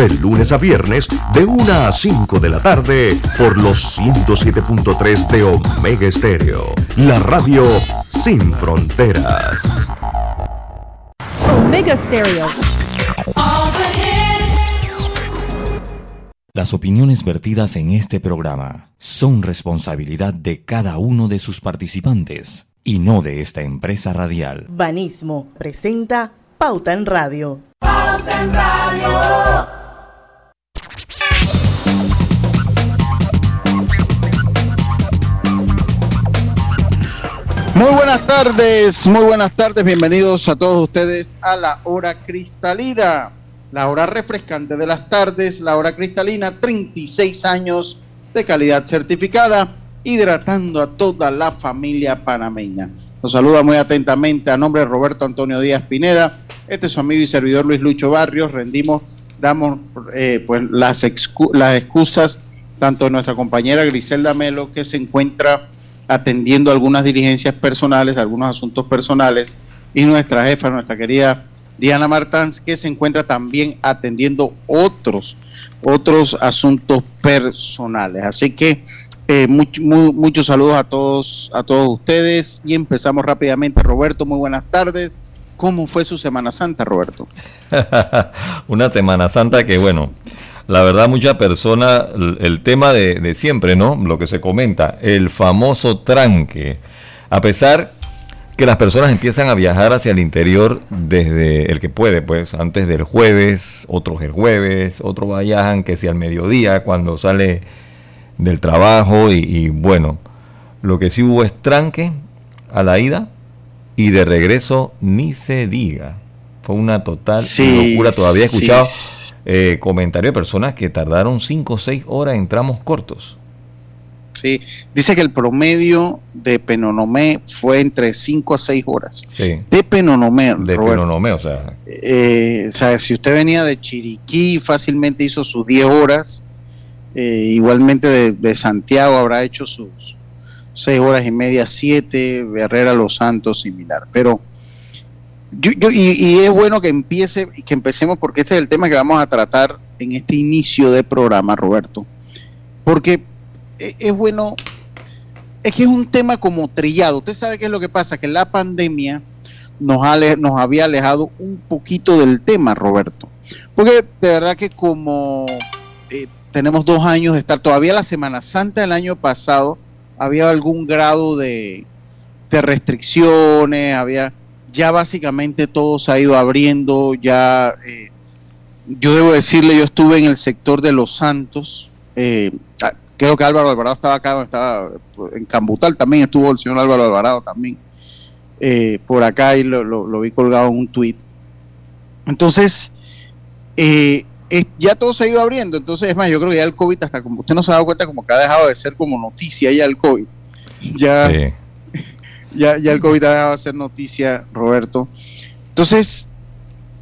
de lunes a viernes, de 1 a 5 de la tarde, por los 107.3 de Omega Estéreo, la radio sin fronteras. Omega Stereo. Las opiniones vertidas en este programa son responsabilidad de cada uno de sus participantes y no de esta empresa radial. Banismo presenta Pauta en Radio. Pauta en Radio. Muy buenas tardes, muy buenas tardes, bienvenidos a todos ustedes a la hora cristalina, la hora refrescante de las tardes, la hora cristalina, 36 años de calidad certificada, hidratando a toda la familia panameña. Nos saluda muy atentamente a nombre de Roberto Antonio Díaz Pineda, este es su amigo y servidor Luis Lucho Barrios, rendimos, damos eh, pues las, las excusas tanto de nuestra compañera Griselda Melo, que se encuentra atendiendo algunas diligencias personales, algunos asuntos personales, y nuestra jefa, nuestra querida Diana Martans, que se encuentra también atendiendo otros, otros asuntos personales. Así que eh, muchos saludos a todos, a todos ustedes y empezamos rápidamente. Roberto, muy buenas tardes. ¿Cómo fue su Semana Santa, Roberto? Una Semana Santa que, bueno, la verdad, mucha persona, el tema de, siempre, ¿no? Lo que se comenta, el famoso tranque. A pesar que las personas empiezan a viajar hacia el interior desde el que puede, pues antes del jueves, otros el jueves, otros viajan que sea al mediodía cuando sale del trabajo y, y, bueno, lo que sí hubo es tranque a la ida y de regreso ni se diga. Fue una total locura. Todavía he escuchado eh, comentarios de personas que tardaron 5 o 6 horas en tramos cortos. Sí, dice que el promedio de Penonomé fue entre 5 a 6 horas. Sí. De Penonomé. De Penonomé, o sea. Eh, o sea, si usted venía de Chiriquí, fácilmente hizo sus 10 horas. Eh, igualmente de, de, Santiago habrá hecho sus 6 horas y media, 7. Herrera Los Santos, similar. Pero yo, y, es bueno que empiece, que empecemos porque este es el tema que vamos a tratar en este inicio de programa, Roberto. Porque e, es bueno, es que es un tema como trillado. Usted sabe qué es lo que pasa, que la pandemia nos, nos había alejado un poquito del tema, Roberto. Porque de verdad que como eh, tenemos dos años de estar, todavía la Semana Santa del año pasado había algún grado de, de restricciones, había ya básicamente todo se ha ido abriendo, ya eh, yo debo decirle, yo estuve en el sector de Los Santos, eh, ah, creo que Álvaro Alvarado estaba acá, estaba en Cambutal también estuvo el señor Álvaro Alvarado también, eh, por acá y lo, vi colgado en un tuit. Entonces, ya todo se ha ido abriendo, entonces es más, yo creo que ya el COVID, hasta como usted no se ha dado cuenta, como que ha dejado de ser como noticia ya el COVID. Ya ya, ya el COVID dejado de ser noticia, Roberto. Entonces,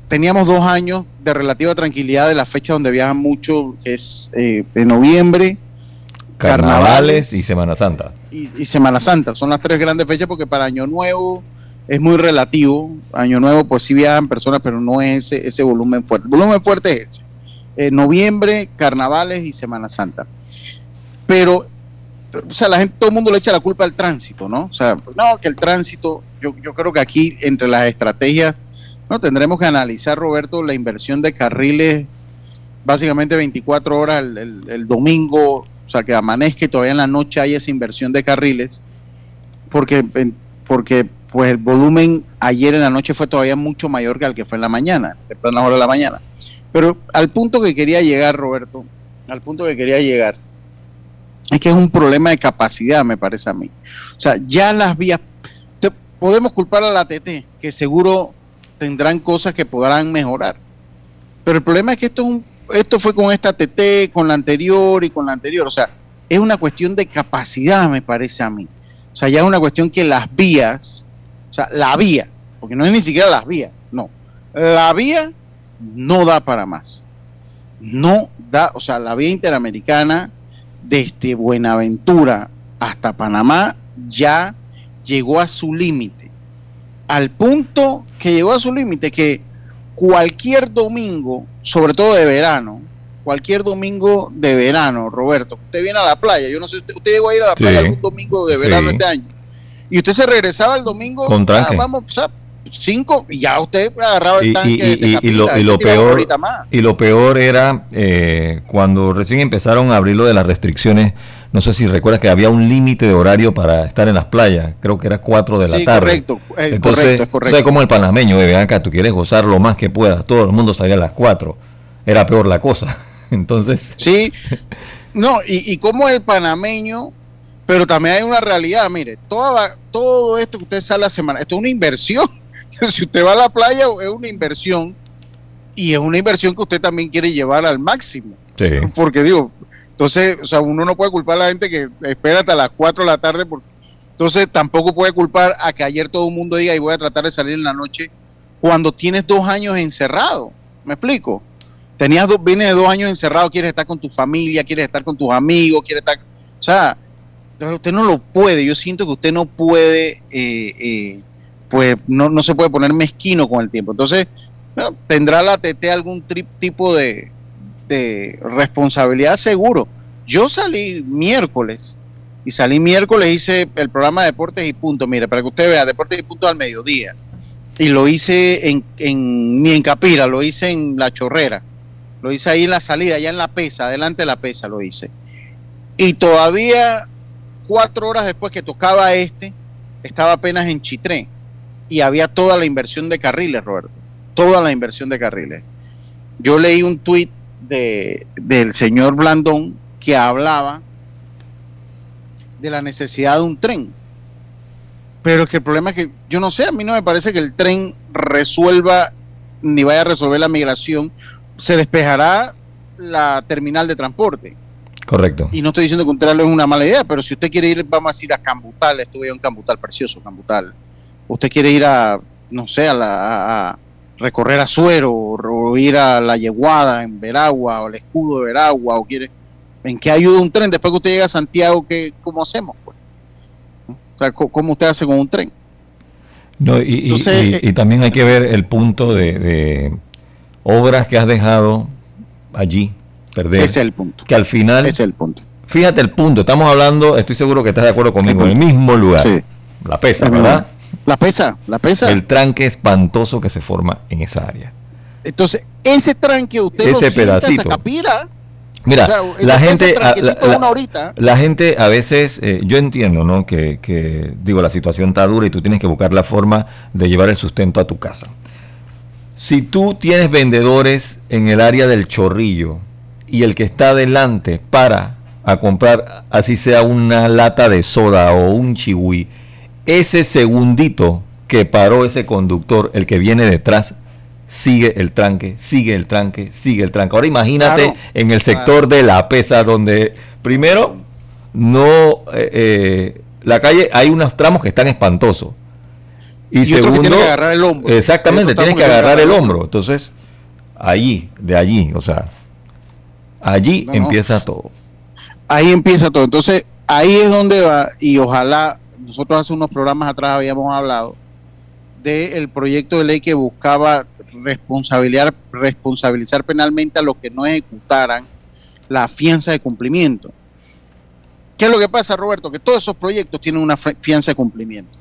teníamos dos años de relativa tranquilidad de la fecha donde viajan mucho, que es eh, en noviembre. Carnavales, y Semana Santa. Y, Semana Santa, son las tres grandes fechas porque para Año Nuevo es muy relativo. Año Nuevo pues sí viajan personas, pero no es ese, ese volumen fuerte. El volumen fuerte es ese. Eh, noviembre, Carnavales y Semana Santa. Pero o sea, la gente, todo el mundo le echa la culpa al tránsito, ¿no? O sea, no, que el tránsito, yo, yo creo que aquí entre las estrategias, no tendremos que analizar, Roberto, la inversión de carriles básicamente 24 horas el, domingo, o sea, que amanezca y todavía en la noche hay esa inversión de carriles, porque, porque pues el volumen ayer en la noche fue todavía mucho mayor que el que fue en la mañana, en la hora de la mañana. Pero al punto que quería llegar, Roberto, al punto que quería llegar, es que es un problema de capacidad, me parece a mí. O sea, ya las vías, podemos culpar a la TT, que seguro tendrán cosas que podrán mejorar. Pero el problema es que esto, es un, esto fue con esta TT, con la anterior y con la anterior. O sea, es una cuestión de capacidad, me parece a mí. O sea, ya es una cuestión que las vías, o sea, la vía, porque no es ni siquiera las vías, no. La vía no da para más. No da, o sea, la vía interamericana desde Buenaventura hasta Panamá ya llegó a su límite. Al punto que llegó a su límite que cualquier domingo, sobre todo de verano, cualquier domingo de verano, Roberto, usted viene a la playa, yo no sé, usted, usted llegó a ir a la Sí. playa algún domingo de verano Sí. este año, y usted se regresaba el domingo, ah, vamos, o sea, cinco, y ya usted agarraba el tanque y- de y- lo, y y lo peor y lo peor era eh, cuando recién empezaron a abrir lo de las restricciones no sé si recuerdas que había un límite de horario para estar en las playas creo que era 4 de la Sí, tarde correcto, eh, entonces correcto, es correcto. sabes como el panameño ven acá tú quieres gozar lo más que puedas todo el mundo salía a las 4 era peor la cosa entonces Sí, no, y, y como el panameño, pero también hay una realidad, mire, toda, todo esto que usted sale a la semana, esto es una inversión. si usted va a la playa, es una inversión, y es una inversión que usted también quiere llevar al máximo. sí Porque digo, entonces, o sea, uno no puede culpar a la gente que espera hasta las 4 de la tarde, porque, entonces tampoco puede culpar a que ayer todo el mundo diga y voy a tratar de salir en la noche cuando tienes dos años encerrado. ¿Me explico? Tenías dos, vienes de dos años encerrado, quieres estar con tu familia, quieres estar con tus amigos, quieres estar, o sea, entonces usted no lo puede. Yo siento que usted no puede, eh, eh, pues no, no se puede poner mezquino con el tiempo. Entonces, bueno, tendrá la TT algún tri- tipo de, de responsabilidad seguro. Yo salí miércoles y salí miércoles, hice el programa de deportes y punto. Mire, para que usted vea, deportes y punto al mediodía. Y lo hice en, en, ni en Capira, lo hice en La Chorrera. Lo hice ahí en la salida, allá en la pesa, adelante de la pesa lo hice. Y todavía cuatro horas después que tocaba este, estaba apenas en Chitré. Y había toda la inversión de carriles, Roberto. Toda la inversión de carriles. Yo leí un tuit de, del señor Blandón que hablaba de la necesidad de un tren. Pero es que el problema es que, yo no sé, a mí no me parece que el tren resuelva ni vaya a resolver la migración. Se despejará la terminal de transporte. correcto Y no estoy diciendo que un tren es una mala idea, pero si usted quiere ir, vamos a decir, a Cambutal, estuve en Cambutal, precioso Cambutal. Usted quiere ir a, no sé, a, la- a- recorrer Azuero, o, o ir a La Yeguada en Veragua, o el escudo de Veragua, o quiere... ¿En qué ayuda un tren? Después que usted llega a Santiago, ¿qué, ¿cómo hacemos? Pues? O sea, ¿cómo- ¿cómo usted hace con un tren? No, y, Entonces, y- y también hay que ver el punto de, de obras que has dejado allí perder. Ese es el punto. que al final, es el punto. fíjate el punto, estamos hablando, estoy seguro que estás de acuerdo conmigo, en el mismo lugar, Sí. la pesa, Es ¿verdad? La pesa, la pesa. El tranque espantoso que se forma en esa área. Entonces, ese tranque usted lo Ese hasta pedacito. Capira. Mira, O sea, la gente, a- tranquecito la- gente a veces, eh, yo entiendo, ¿no? Que, que, digo, la situación está dura y tú tienes que buscar la forma de llevar el sustento a tu casa. Si tú tienes vendedores en el área del chorrillo y el que está adelante para a comprar, así sea una lata de soda o un chihui, ese segundito que paró ese conductor, el que viene detrás, sigue el tranque, sigue el tranque, sigue el tranque. Ahora imagínate Claro. en el sector de la pesa, donde primero no, eh, eh, la calle, hay unos tramos que están espantosos. Y, que segundo, tiene que agarrar el hombro. Exactamente, tienes que que que agarrar el hombro. Entonces, allí, de allí, o sea, allí No, no. empieza todo. Ahí empieza todo. Entonces, ahí es donde va, y ojalá, nosotros hace unos programas atrás habíamos hablado del proyecto de ley que buscaba responsabilizar, responsabilizar penalmente a los que no ejecutaran la fianza de cumplimiento. ¿Qué es lo que pasa, Roberto? Que todos esos proyectos tienen una fianza de cumplimiento.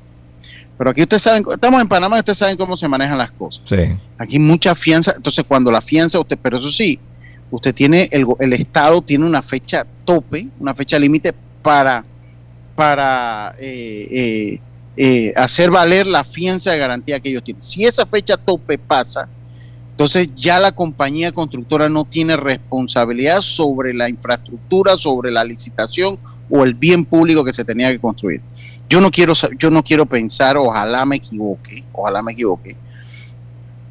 Pero aquí ustedes saben, estamos en Panamá y ustedes saben cómo se manejan las cosas. Sí, Aquí mucha fianza, entonces cuando la fianza, usted, pero eso sí, usted tiene, el Estado tiene una fecha tope, una fecha límite para, para eh, eh, eh, hacer valer la fianza de garantía que ellos tienen. Si esa fecha tope pasa, entonces ya la compañía constructora no tiene responsabilidad sobre la infraestructura, sobre la licitación o el bien público que se tenía que construir. Yo no quiero, yo no quiero pensar, ojalá me equivoque, ojalá me equivoque,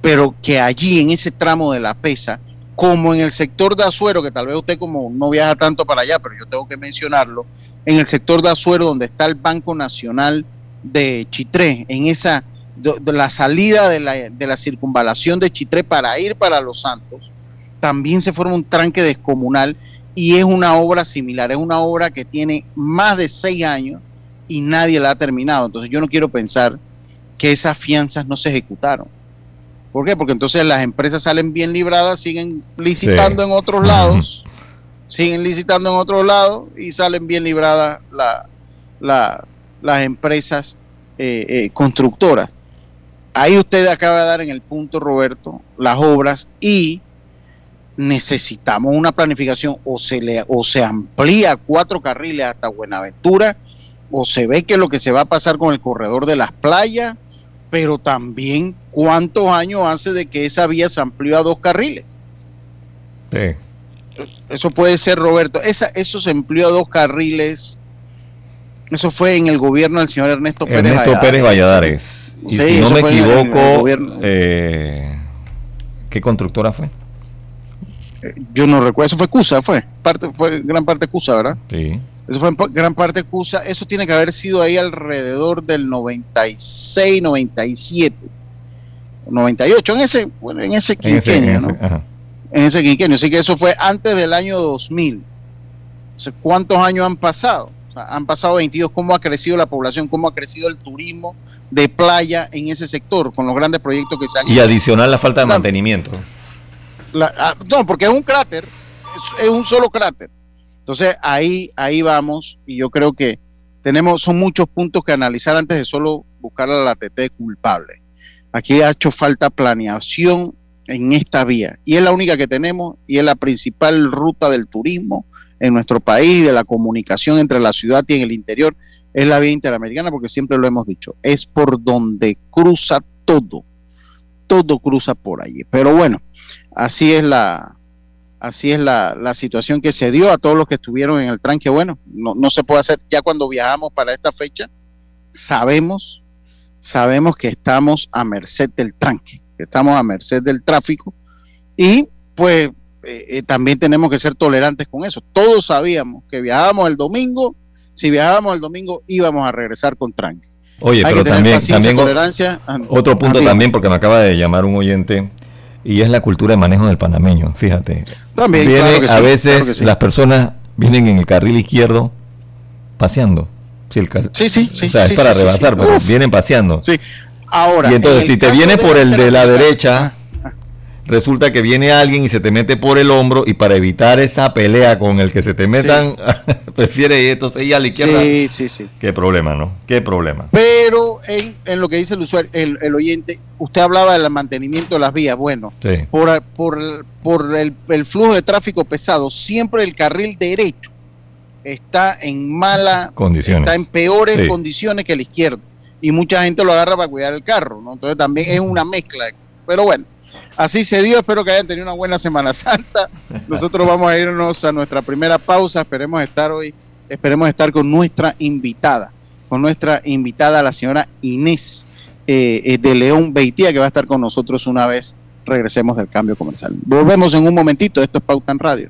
pero que allí en ese tramo de la pesa, como en el sector de Azuero, que tal vez usted como no viaja tanto para allá, pero yo tengo que mencionarlo, en el sector de Azuero donde está el Banco Nacional de Chitré, en esa la salida de la, de la circunvalación de Chitré para ir para Los Santos, también se forma un tranque descomunal y es una obra similar, es una obra que tiene más de seis años y nadie la ha terminado. Entonces yo no quiero pensar que esas fianzas no se ejecutaron. ¿Por qué? Porque entonces las empresas salen bien libradas, siguen licitando en otros lados, siguen licitando en otros lados y salen bien libradas las empresas eh, eh, constructoras. Ahí usted acaba de dar en el punto, Roberto, las obras y necesitamos una planificación o se, le, o se amplía cuatro carriles hasta Buenaventura o se ve que lo que se va a pasar con el corredor de las playas, pero también cuántos años hace de que esa vía se amplió a dos carriles. Sí. Eso puede ser, Roberto. Esa, eso se amplió a dos carriles. Eso fue en el gobierno del señor Ernesto Pérez Ernesto Pérez Valladares. Y si no me equivoco, eh, ¿qué constructora fue? yo no recuerdo, eso fue CUSA, fue, parte, fue gran parte CUSA, ¿verdad? Sí. Eso fue en gran parte CUSA, eso tiene que haber sido ahí alrededor del 96, 97, 98, en ese, bueno, en ese quinquenio, en ese, ¿no? En ese quinquenio, así que eso fue antes del año 2000. ¿cuántos años han pasado? han pasado 22, ¿cómo ha crecido la población? ¿Cómo ha crecido el turismo de playa en ese sector con los grandes proyectos que se han Y adicional la falta de mantenimiento. Ah, no, porque es un cráter, es, un solo cráter. Entonces ahí, ahí vamos y yo creo que tenemos, son muchos puntos que analizar antes de solo buscar a la TT culpable. Aquí ha hecho falta planeación en esta vía y es la única que tenemos y es la principal ruta del turismo en nuestro país, de la comunicación entre la ciudad y en el interior, es la vía interamericana porque siempre lo hemos dicho, es por donde cruza todo, todo cruza por allí. Pero bueno, así es la, así es la, situación que se dio a todos los que estuvieron en el tranque. Bueno, no, no se puede hacer. Ya cuando viajamos para esta fecha, sabemos, sabemos que estamos a merced del tranque, que estamos a merced del tráfico y pues eh, eh, también tenemos que ser tolerantes con eso. Todos sabíamos que viajábamos el domingo, si viajábamos el domingo íbamos a regresar con tranque. Oye, pero también, también otro punto también, porque me acaba de llamar un oyente y es la cultura de manejo del panameño, fíjate. También, a veces las personas vienen en el carril izquierdo paseando. Sí, sí, sí, o sea, es para rebasar, pero vienen paseando. Sí. Ahora, y entonces si te viene por el de la derecha, resulta que viene alguien y se te mete por el hombro y para evitar esa pelea con el que se te metan, prefiere entonces ir a la izquierda. Sí, sí, sí. Qué problema, ¿no? Qué problema. Pero en, en lo que dice el usuario, el, el, oyente, usted hablaba del mantenimiento de las vías. Bueno, por, por, por el, el, flujo de tráfico pesado, siempre el carril derecho está en mala condiciones, está en peores condiciones que el izquierdo. Y mucha gente lo agarra para cuidar el carro, ¿no? Entonces también es una mezcla. Pero bueno. Así se dio, espero que hayan tenido una buena Semana Santa. Nosotros vamos a irnos a nuestra primera pausa, esperemos estar hoy, esperemos estar con nuestra invitada, con nuestra invitada, la señora Inés eh, eh, de León Beitía, que va a estar con nosotros una vez regresemos del cambio comercial. Volvemos en un momentito, esto es Pauta en Radio.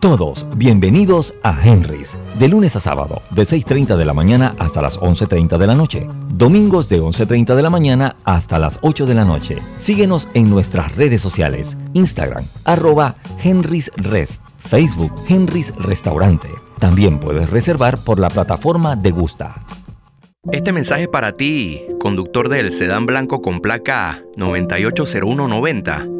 Todos bienvenidos a Henry's, de lunes a sábado, de 6.30 de la mañana hasta las 11.30 de la noche. Domingos de 11.30 de la mañana hasta las 8 de la noche. Síguenos en nuestras redes sociales, Instagram, arroba Henry's Rest, Facebook Henry's Restaurante. También puedes reservar por la plataforma de Gusta. Este mensaje para ti, conductor del sedán blanco con placa 980190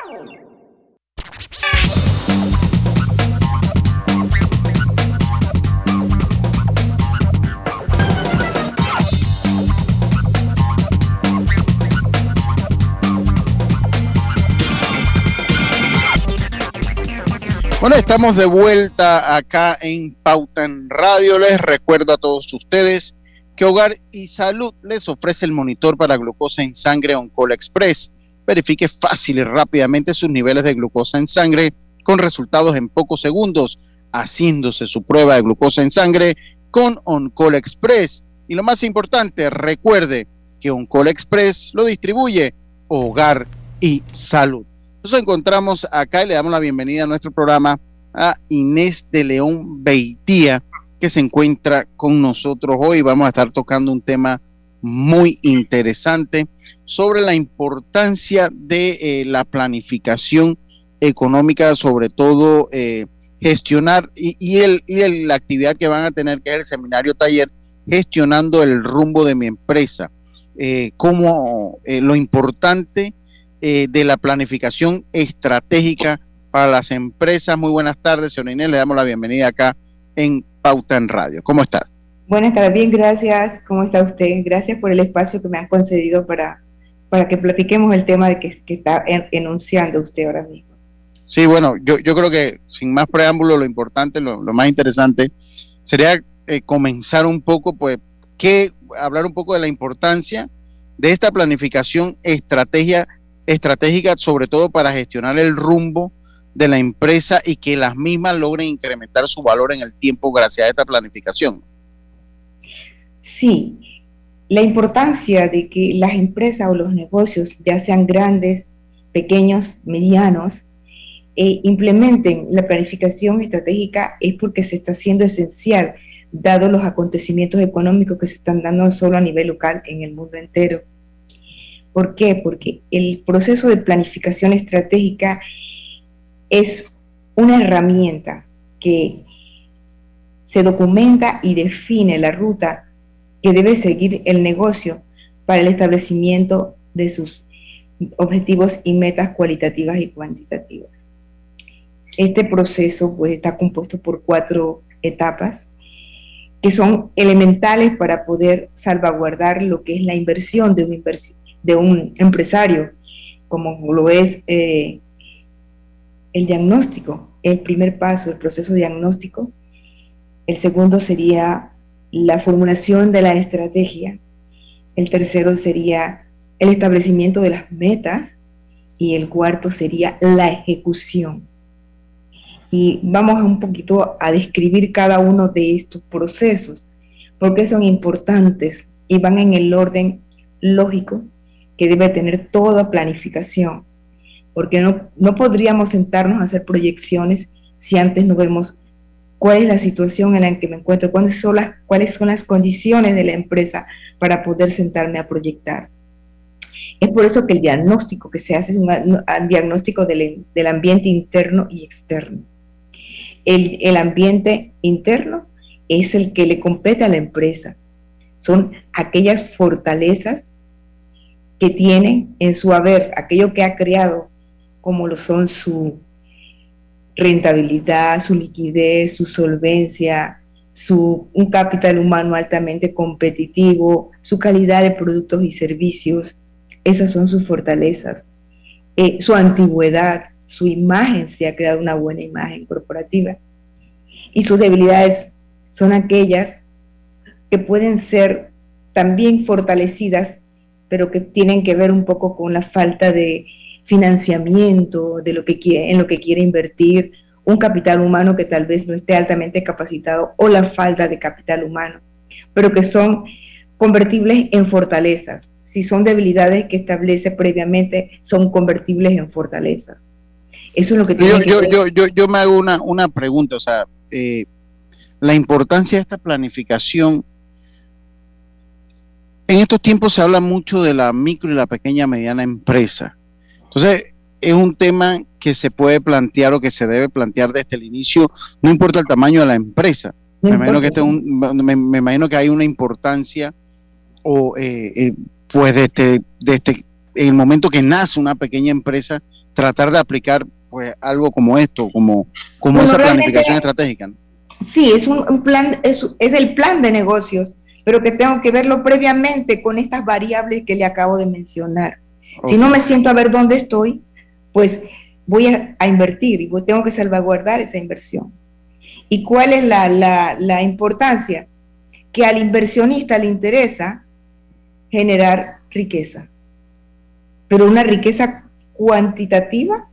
Bueno, estamos de vuelta acá en Pauta en Radio. Les recuerdo a todos ustedes que Hogar y Salud les ofrece el monitor para glucosa en sangre Oncola Express. Verifique fácil y rápidamente sus niveles de glucosa en sangre con resultados en pocos segundos, haciéndose su prueba de glucosa en sangre con Oncola Express. Y lo más importante, recuerde que Oncola Express lo distribuye Hogar y Salud. Nos encontramos acá y le damos la bienvenida a nuestro programa a Inés de León Beitía, que se encuentra con nosotros hoy. Vamos a estar tocando un tema muy interesante sobre la importancia de eh, la planificación económica, sobre todo eh, gestionar y, la actividad que van a tener, que es el seminario taller, gestionando el rumbo de mi empresa. Eh, como lo importante eh, de la planificación estratégica para las empresas. Muy buenas tardes, señor Inés. Le damos la bienvenida acá en Pauta en Radio. ¿Cómo está? Buenas tardes, bien, gracias. ¿Cómo está usted? Gracias por el espacio que me han concedido para, para que platiquemos el tema de que, está enunciando usted ahora mismo. Sí, bueno, yo, yo creo que sin más preámbulo, lo importante, lo, más interesante sería eh, comenzar un poco, pues, que hablar un poco de la importancia de esta planificación estrategia, estratégica, sobre todo para gestionar el rumbo de la empresa y que las mismas logren incrementar su valor en el tiempo gracias a esta planificación. Sí, la importancia de que las empresas o los negocios, ya sean grandes, pequeños, medianos, eh, implementen la planificación estratégica es porque se está haciendo esencial, dado los acontecimientos económicos que se están dando solo a nivel local, en el mundo entero. ¿Por qué? Porque el proceso de planificación estratégica es una herramienta que se documenta y define la ruta que debe seguir el negocio para el establecimiento de sus objetivos y metas cualitativas y cuantitativas. Este proceso pues, está compuesto por cuatro etapas que son elementales para poder salvaguardar lo que es la inversión de un, de un empresario, como lo es eh, el diagnóstico, el primer paso, el proceso diagnóstico. El segundo sería la formulación de la estrategia. El tercero sería el establecimiento de las metas. Y el cuarto sería la ejecución. Y vamos un poquito a describir cada uno de estos procesos, porque son importantes y van en el orden lógico que debe tener toda planificación porque no, no podríamos sentarnos a hacer proyecciones si antes no vemos cuál es la situación en la que me encuentro, cuáles son las, cuáles son las condiciones de la empresa para poder sentarme a proyectar. Es por eso que el diagnóstico que se hace es un, diagnóstico del, del, ambiente interno y externo. El, el ambiente interno es el que le compete a la empresa. Son aquellas fortalezas que tienen en su haber, aquello que ha creado como lo son su rentabilidad, su liquidez, su solvencia, su, un capital humano altamente competitivo, su calidad de productos y servicios. Esas son sus fortalezas. Eh, su antigüedad, su imagen, se ha creado una buena imagen corporativa. Y sus debilidades son aquellas que pueden ser también fortalecidas, pero que tienen que ver un poco con la falta de financiamiento de lo que quiere, en lo que quiere invertir, un capital humano que tal vez no esté altamente capacitado o la falta de capital humano, pero que son convertibles en fortalezas. Si son debilidades que establece previamente, son convertibles en fortalezas. Eso es lo que yo, yo, yo, yo, yo, me hago una, una pregunta, o sea, eh, la importancia de esta planificación. En estos tiempos se habla mucho de la micro y la pequeña mediana empresa. Entonces, es un tema que se puede plantear o que se debe plantear desde el inicio, no importa el tamaño de la empresa. me, imagino que este me, imagino que hay una importancia o eh, eh, pues desde, desde el momento que nace una pequeña empresa, tratar de aplicar pues algo como esto, como, como esa planificación estratégica. Sí, es un, plan, es, es el plan de negocios, pero que tengo que verlo previamente con estas variables que le acabo de mencionar. Si no me siento a ver dónde estoy, pues voy a, invertir y tengo que salvaguardar esa inversión. ¿Y cuál es la, importancia? Que al inversionista le interesa generar riqueza, pero una riqueza cuantitativa,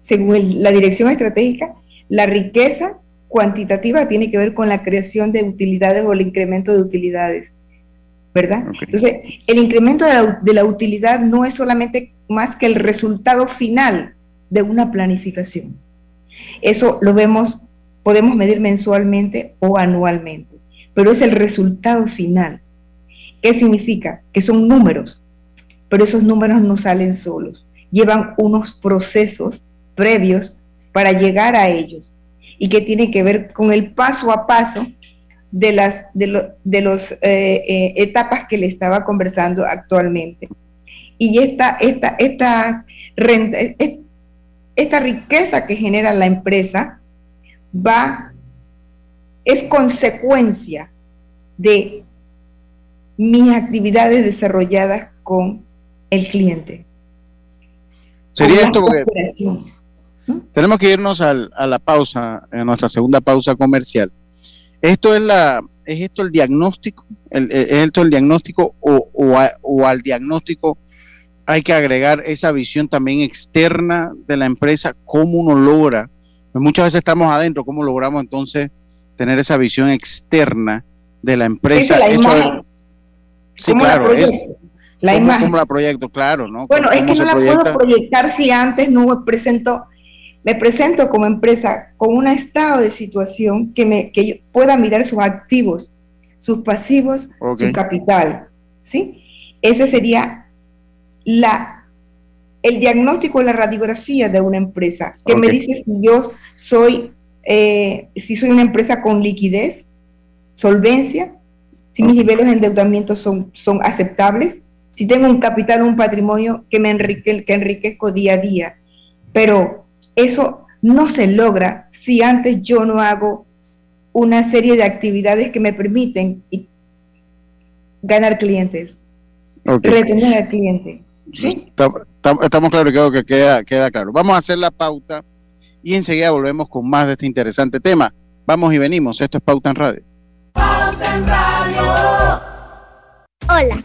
según la dirección estratégica, la riqueza cuantitativa tiene que ver con la creación de utilidades o el incremento de utilidades. ¿verdad? Entonces, el incremento de la, utilidad no es solamente más que el resultado final de una planificación. Eso lo vemos, podemos medir mensualmente o anualmente, pero es el resultado final. ¿Qué significa? Que son números, pero esos números no salen solos, llevan unos procesos previos para llegar a ellos y que tiene que ver con el paso a paso de las de, de los eh, eh, etapas que le estaba conversando actualmente. y esta, esta, esta, renta, esta riqueza que genera la empresa va, es consecuencia de mis actividades desarrolladas con el cliente. Sería esto porque tenemos que irnos a la pausa, a nuestra segunda pausa comercial. Esto es la, es esto el diagnóstico, es esto el diagnóstico o, o al diagnóstico hay que agregar esa visión también externa de la empresa, cómo uno logra, pues muchas veces estamos adentro, cómo logramos entonces tener esa visión externa de la empresa. la imagen. Sí, claro. La, imagen. ¿Cómo la proyecto? Claro, ¿no? Bueno, es que no la puedo proyectar si antes no presento, me presento como empresa con un estado de situación que, me, que yo pueda mirar sus activos, sus pasivos, su capital. ¿sí? Ese sería la, el diagnóstico, la radiografía de una empresa, que me dice si yo soy, eh, si soy una empresa con liquidez, solvencia, si mis niveles de endeudamiento son, son aceptables, si tengo un capital, un patrimonio que me enrique, que enriquezco día a día. Pero eso no se logra si antes yo no hago una serie de actividades que me permiten ganar clientes, retener al cliente. Estamos claros, creo que queda, queda claro. Vamos a hacer la pauta y enseguida volvemos con más de este interesante tema. Vamos y venimos. Esto es Pauta en Radio. Pauta en Radio. Hola,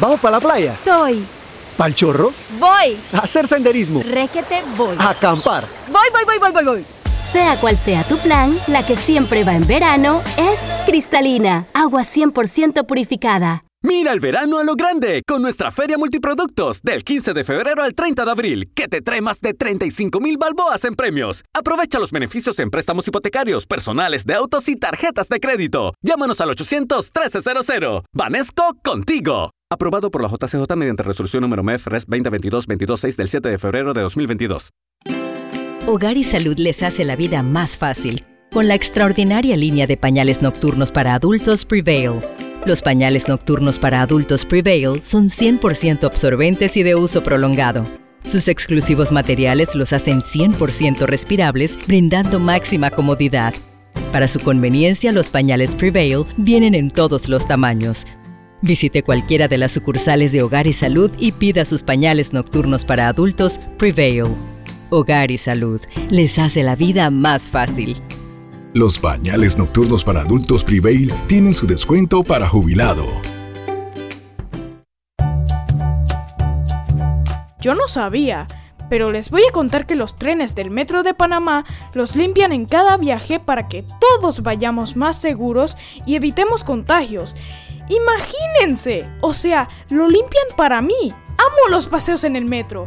¿Vamos para la playa? Estoy. ¿Pal chorro? Voy. A hacer senderismo. Requete voy. A acampar. Voy, voy, voy, voy, voy, voy. Sea cual sea tu plan, la que siempre va en verano es cristalina, agua 100% purificada. Mira el verano a lo grande con nuestra Feria Multiproductos del 15 de febrero al 30 de abril, que te trae más de 35 mil balboas en premios. Aprovecha los beneficios en préstamos hipotecarios, personales de autos y tarjetas de crédito. Llámanos al 800-1300. Vanesco contigo. Aprobado por la JCJ mediante resolución número MEF RES 2022-226 del 7 de febrero de 2022. Hogar y Salud les hace la vida más fácil con la extraordinaria línea de pañales nocturnos para adultos Prevail. Los pañales nocturnos para adultos Prevail son 100% absorbentes y de uso prolongado. Sus exclusivos materiales los hacen 100% respirables, brindando máxima comodidad. Para su conveniencia, los pañales Prevail vienen en todos los tamaños, Visite cualquiera de las sucursales de Hogar y Salud y pida sus pañales nocturnos para adultos Prevail. Hogar y Salud les hace la vida más fácil. Los pañales nocturnos para adultos Prevail tienen su descuento para jubilado. Yo no sabía, pero les voy a contar que los trenes del Metro de Panamá los limpian en cada viaje para que todos vayamos más seguros y evitemos contagios. Imagínense, o sea, lo limpian para mí. Amo los paseos en el metro.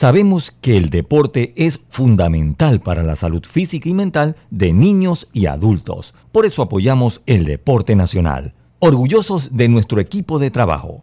Sabemos que el deporte es fundamental para la salud física y mental de niños y adultos. Por eso apoyamos el deporte nacional. Orgullosos de nuestro equipo de trabajo,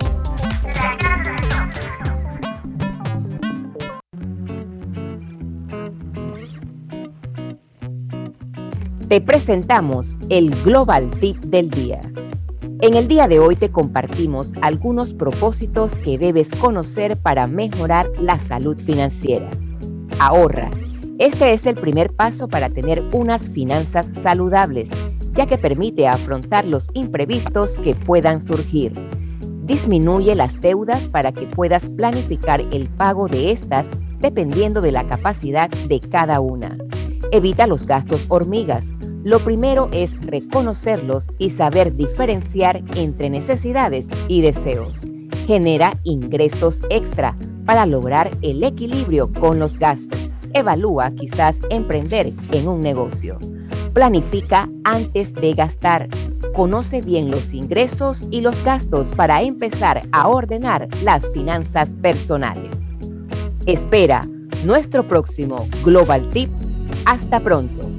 Te presentamos el Global Tip del Día. En el día de hoy te compartimos algunos propósitos que debes conocer para mejorar la salud financiera. Ahorra. Este es el primer paso para tener unas finanzas saludables, ya que permite afrontar los imprevistos que puedan surgir. Disminuye las deudas para que puedas planificar el pago de estas dependiendo de la capacidad de cada una. Evita los gastos hormigas. Lo primero es reconocerlos y saber diferenciar entre necesidades y deseos. Genera ingresos extra para lograr el equilibrio con los gastos. Evalúa quizás emprender en un negocio. Planifica antes de gastar. Conoce bien los ingresos y los gastos para empezar a ordenar las finanzas personales. Espera nuestro próximo Global Tip. Hasta pronto.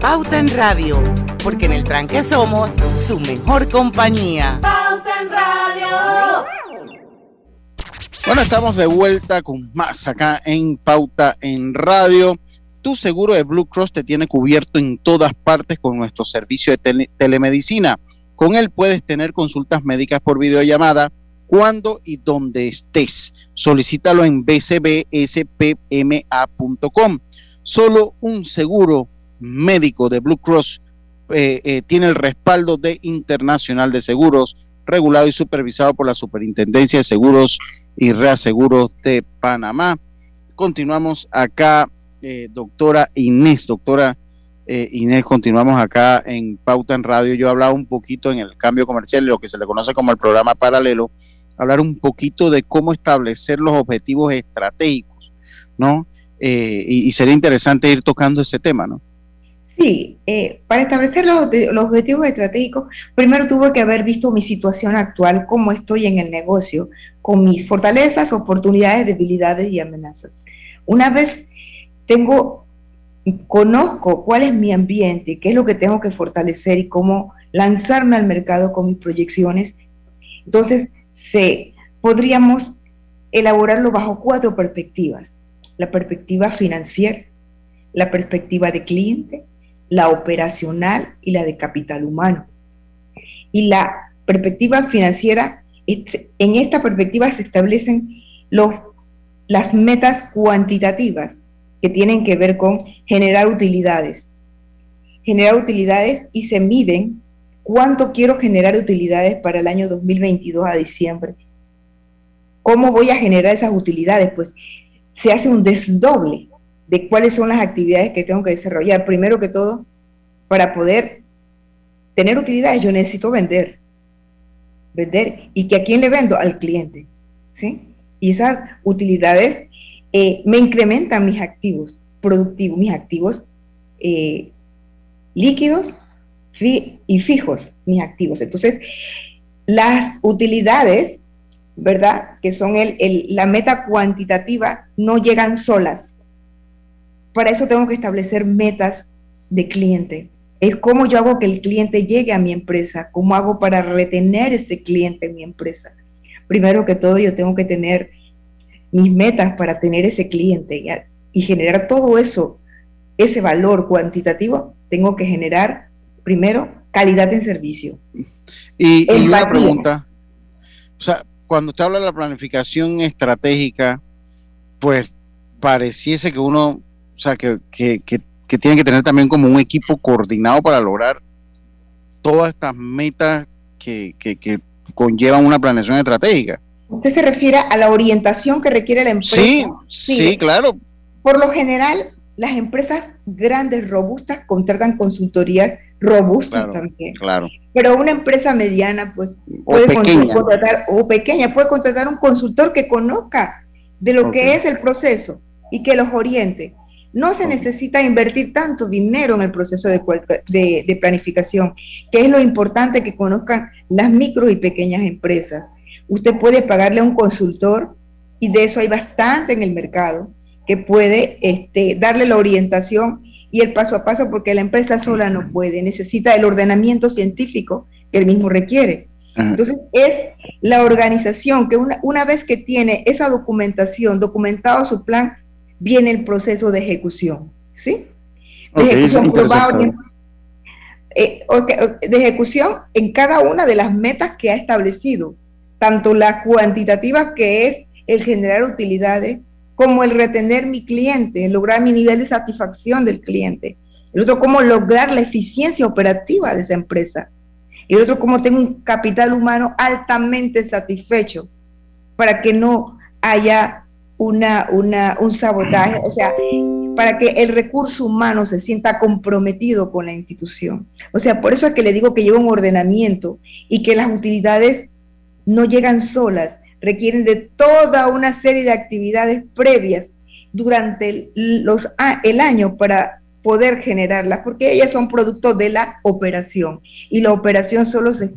Pauta en Radio, porque en el tranque somos su mejor compañía. Pauta en Radio. Bueno, estamos de vuelta con más acá en Pauta en Radio. Tu seguro de Blue Cross te tiene cubierto en todas partes con nuestro servicio de tele telemedicina. Con él puedes tener consultas médicas por videollamada cuando y donde estés. Solicítalo en bcbspma.com. Solo un seguro médico de Blue Cross eh, eh, tiene el respaldo de Internacional de Seguros, regulado y supervisado por la Superintendencia de Seguros y Reaseguros de Panamá. Continuamos acá, eh, doctora Inés, doctora eh, Inés, continuamos acá en Pauta en Radio. Yo hablaba un poquito en el cambio comercial, lo que se le conoce como el programa paralelo, hablar un poquito de cómo establecer los objetivos estratégicos, ¿no? Eh, y, y sería interesante ir tocando ese tema, ¿no? Sí, eh, para establecer los, los objetivos estratégicos, primero tuve que haber visto mi situación actual, cómo estoy en el negocio, con mis fortalezas, oportunidades, debilidades y amenazas. Una vez tengo, conozco cuál es mi ambiente, qué es lo que tengo que fortalecer y cómo lanzarme al mercado con mis proyecciones, entonces se, podríamos elaborarlo bajo cuatro perspectivas. La perspectiva financiera, la perspectiva de cliente, la operacional y la de capital humano. Y la perspectiva financiera, es- en esta perspectiva se establecen los, las metas cuantitativas que tienen que ver con generar utilidades. Generar utilidades y se miden cuánto quiero generar utilidades para el año 2022 a diciembre. ¿Cómo voy a generar esas utilidades? Pues se hace un desdoble de cuáles son las actividades que tengo que desarrollar. Primero que todo, para poder tener utilidades, yo necesito vender. Vender. ¿Y que a quién le vendo? Al cliente. ¿sí? Y esas utilidades eh, me incrementan mis activos productivos, mis activos eh, líquidos fi- y fijos, mis activos. Entonces, las utilidades, ¿verdad? Que son el, el- la meta cuantitativa, no llegan solas. Para eso tengo que establecer metas de cliente. Es cómo yo hago que el cliente llegue a mi empresa, cómo hago para retener ese cliente en mi empresa. Primero que todo, yo tengo que tener mis metas para tener ese cliente y, y generar todo eso, ese valor cuantitativo, tengo que generar primero calidad en servicio. Y, y una pregunta, o sea, cuando usted habla de la planificación estratégica, pues pareciese que uno, o sea, que, que, que, que tiene que tener también como un equipo coordinado para lograr todas estas metas que, que, que conllevan una planeación estratégica. Usted se refiere a la orientación que requiere la empresa. Sí, sí, claro. Por lo general, las empresas grandes, robustas, contratan consultorías robustos también. Claro. Pero una empresa mediana, pues, puede contratar, o pequeña, puede contratar un consultor que conozca de lo que es el proceso y que los oriente. No se necesita invertir tanto dinero en el proceso de, de, planificación, que es lo importante que conozcan las micro y pequeñas empresas. Usted puede pagarle a un consultor, y de eso hay bastante en el mercado, que puede este, darle la orientación y el paso a paso, porque la empresa sola no puede, necesita el ordenamiento científico que él mismo requiere. Entonces, es la organización que una, una vez que tiene esa documentación, documentado su plan, viene el proceso de ejecución, ¿sí? De ejecución probable. Eh, de ejecución en cada una de las metas que ha establecido, tanto la cuantitativa que es el generar utilidades, como el retener mi cliente, lograr mi nivel de satisfacción del cliente. El otro, cómo lograr la eficiencia operativa de esa empresa. Y el otro, cómo tengo un capital humano altamente satisfecho para que no haya una, una, un sabotaje, o sea, para que el recurso humano se sienta comprometido con la institución. O sea, por eso es que le digo que lleva un ordenamiento y que las utilidades no llegan solas, requieren de toda una serie de actividades previas durante los, el año para poder generarlas, porque ellas son producto de la operación y la operación solo se,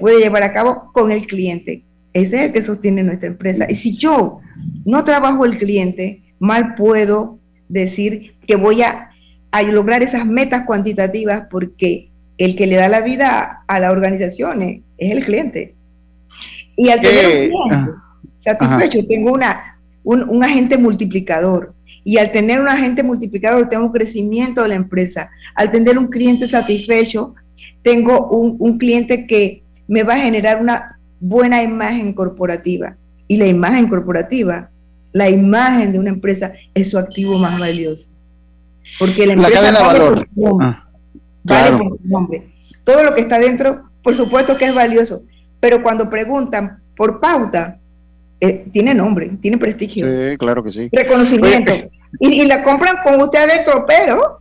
puede llevar a cabo con el cliente. Ese es el que sostiene nuestra empresa. Y si yo no trabajo el cliente, mal puedo decir que voy a, lograr esas metas cuantitativas porque el que le da la vida a, las organizaciones es el cliente. Y al tener un cliente satisfecho, tengo una, un, agente multiplicador. Y al tener un agente multiplicador, tengo un crecimiento de la empresa. Al tener un cliente satisfecho, tengo un, un cliente que me va a generar una buena imagen corporativa. Y la imagen corporativa, la imagen de una empresa es su activo más valioso. Porque la empresa cadena vale valor. Ah, vale por su nombre. Todo lo que está dentro, por supuesto que es valioso. Pero cuando preguntan por pauta, eh, tiene nombre, tiene prestigio. Sí, claro que sí. Reconocimiento. Y, la compran con usted adentro, pero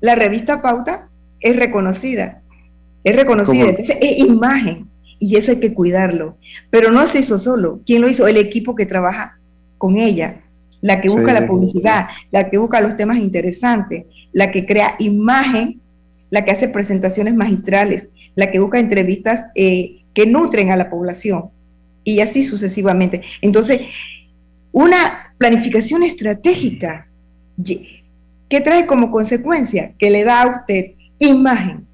la revista Pauta es reconocida. Es reconocida. Entonces, es imagen y eso hay que cuidarlo. Pero no se hizo solo. ¿Quién lo hizo? El equipo que trabaja con ella, la que busca la publicidad, la que busca los temas interesantes, la que crea imagen, la que hace presentaciones magistrales, la que busca entrevistas eh, que nutren a la población y así sucesivamente. Entonces, una planificación estratégica que trae como consecuencia que le da a usted imagen,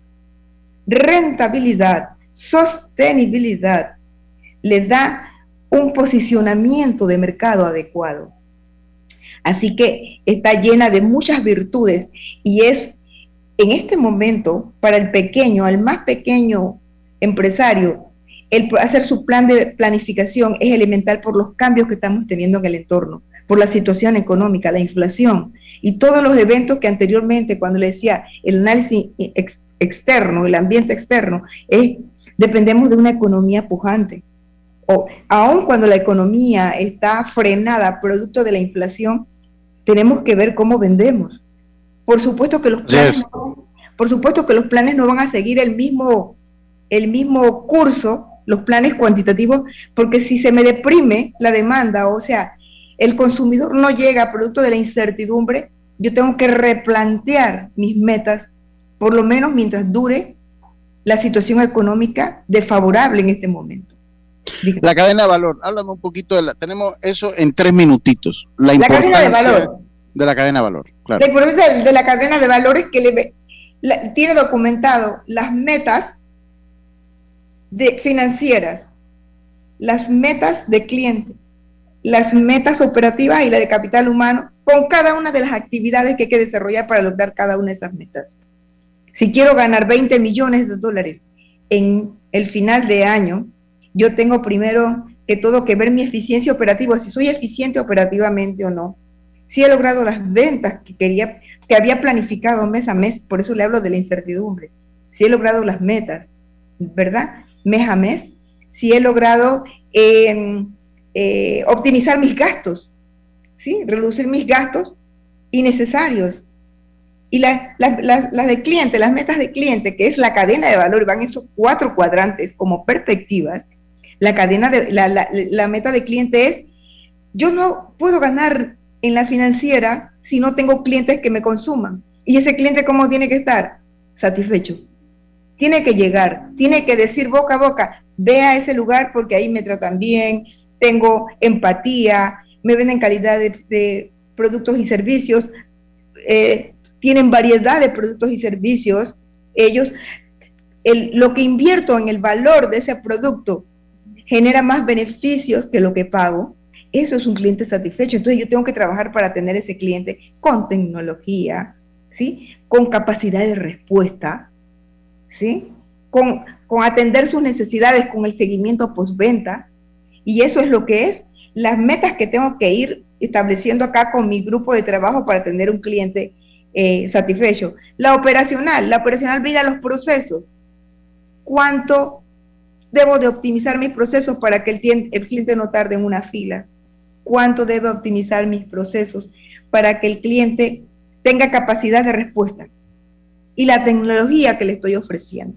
rentabilidad, sostenibilidad, le da un posicionamiento de mercado adecuado. Así que está llena de muchas virtudes y es en este momento para el pequeño, al más pequeño empresario, el hacer su plan de planificación es elemental por los cambios que estamos teniendo en el entorno, por la situación económica, la inflación y todos los eventos que anteriormente, cuando le decía el análisis externo, el ambiente externo, es dependemos de una economía pujante. O aun cuando la economía está frenada producto de la inflación, tenemos que ver cómo vendemos. Por supuesto que los planes, no, por supuesto que los planes no van a seguir el mismo, el mismo curso, los planes cuantitativos, porque si se me deprime la demanda, o sea, el consumidor no llega producto de la incertidumbre, yo tengo que replantear mis metas, por lo menos mientras dure la situación económica desfavorable en este momento. La cadena de valor, háblame un poquito de la, tenemos eso en tres minutitos. La, cadena de valor. De la cadena de valor, claro. La importancia de, la cadena de valores que le, tiene documentado las metas de, financieras, las metas de cliente, las metas operativas y la de capital humano, con cada una de las actividades que hay que desarrollar para lograr cada una de esas metas. Si quiero ganar 20 millones de dólares en el final de año, yo tengo primero que todo que ver mi eficiencia operativa, si soy eficiente operativamente o no. Si he logrado las ventas que quería, que había planificado mes a mes, por eso le hablo de la incertidumbre. Si he logrado las metas, ¿verdad? Mes a mes. Si he logrado em, eh, optimizar mis gastos, ¿sí? Reducir mis gastos innecesarios Y las de cliente, las metas de cliente, que es la cadena de valor, van esos cuatro cuadrantes como perspectivas. La cadena de la, la meta de cliente es, yo no puedo ganar en la financiera si no tengo clientes que me consuman. Y ese cliente, ¿cómo tiene que estar? Satisfecho. Tiene que llegar, tiene que decir boca a boca, ve a ese lugar porque ahí me tratan bien, tengo empatía, me venden calidad de, productos y servicios, eh, tienen variedad de productos y servicios. Ellos, lo que invierto en el valor de ese producto genera más beneficios que lo que pago eso es un cliente satisfecho. Entonces yo tengo que trabajar para tener ese cliente con tecnología, ¿sí? Con capacidad de respuesta, ¿sí? Con, con atender sus necesidades, con el seguimiento postventa. Y eso es lo que es las metas que tengo que ir estableciendo acá con mi grupo de trabajo para tener un cliente eh, satisfecho. La operacional, la operacional mira los procesos. ¿Cuánto debo de optimizar mis procesos para que el, el cliente no tarde en una fila? cuánto debo optimizar mis procesos para que el cliente tenga capacidad de respuesta y la tecnología que le estoy ofreciendo.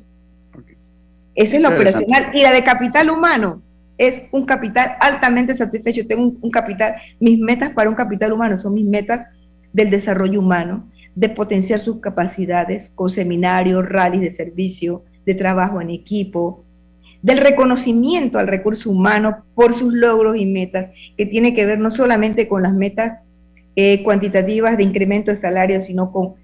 Esa es la operacional. Y la de capital humano es un capital altamente satisfecho. Tengo un, capital, mis metas para un capital humano son mis metas del desarrollo humano, de potenciar sus capacidades con seminarios, rallies de servicio, de trabajo en equipo, del reconocimiento al recurso humano por sus logros y metas, que tiene que ver no solamente con las metas eh, cuantitativas de incremento de salario, sino con,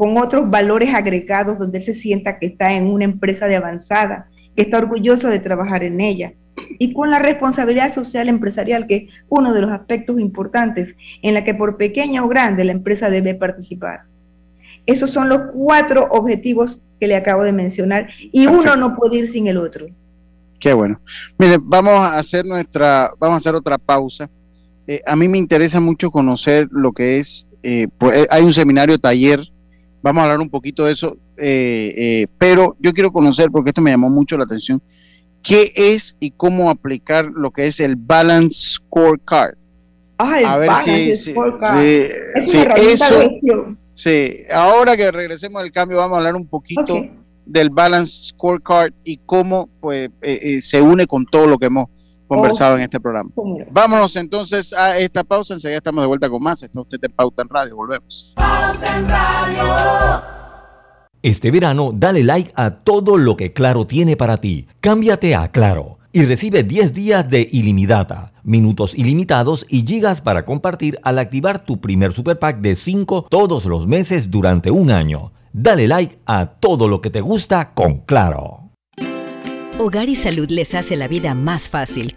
con otros valores agregados donde él se sienta que está en una empresa de avanzada, que está orgulloso de trabajar en ella, y con la responsabilidad social empresarial, que es uno de los aspectos importantes en la que por pequeña o grande la empresa debe participar. Esos son los cuatro objetivos que le acabo de mencionar y uno no puede ir sin el otro. Qué bueno. Mire, vamos a hacer nuestra, vamos a hacer otra pausa. Eh, a mí me interesa mucho conocer lo que es, eh, pues eh, hay un seminario taller, vamos a hablar un poquito de eso, pero yo quiero conocer, porque esto me llamó mucho la atención, qué es y cómo aplicar lo que es el Balance Scorecard. Ah, el a ver balance si, scorecard. es una eso, sí, ahora que regresemos del cambio vamos a hablar un poquito del Balance Scorecard y cómo pues, eh, eh, se une con todo lo que hemos conversado en este programa. Vámonos entonces a esta pausa, enseguida estamos de vuelta con más. Está usted en Pauta en Radio, volvemos. Pauta en Radio. Este verano, dale like a todo lo que Claro tiene para ti. Cámbiate a Claro y recibe 10 días de ilimitada, minutos ilimitados y gigas para compartir al activar tu primer super pack de 5 todos los meses durante un año. Dale like a todo lo que te gusta con Claro. Hogar y Salud les hace la vida más fácil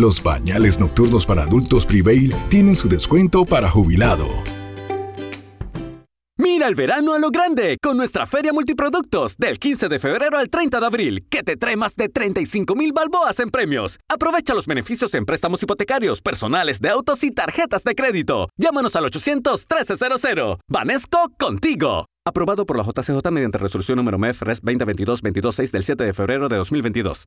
Los pañales nocturnos para adultos Prevail tienen su descuento para jubilado. Mira el verano a lo grande con nuestra Feria Multiproductos del 15 de febrero al 30 de abril, que te trae más de 35 mil balboas en premios. Aprovecha los beneficios en préstamos hipotecarios, personales de autos y tarjetas de crédito. Llámanos al 800-1300. Vanesco contigo. Aprobado por la JCJ mediante resolución número MEF RES 2022-226 del 7 de febrero de 2022.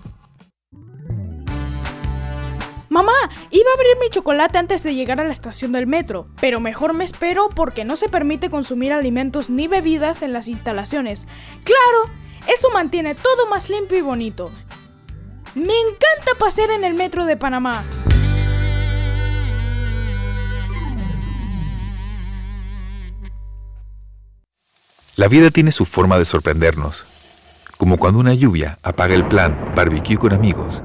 Iba a abrir mi chocolate antes de llegar a la estación del metro, pero mejor me espero porque no se permite consumir alimentos ni bebidas en las instalaciones. Claro, eso mantiene todo más limpio y bonito. Me encanta pasear en el metro de Panamá. La vida tiene su forma de sorprendernos, como cuando una lluvia apaga el plan barbecue con amigos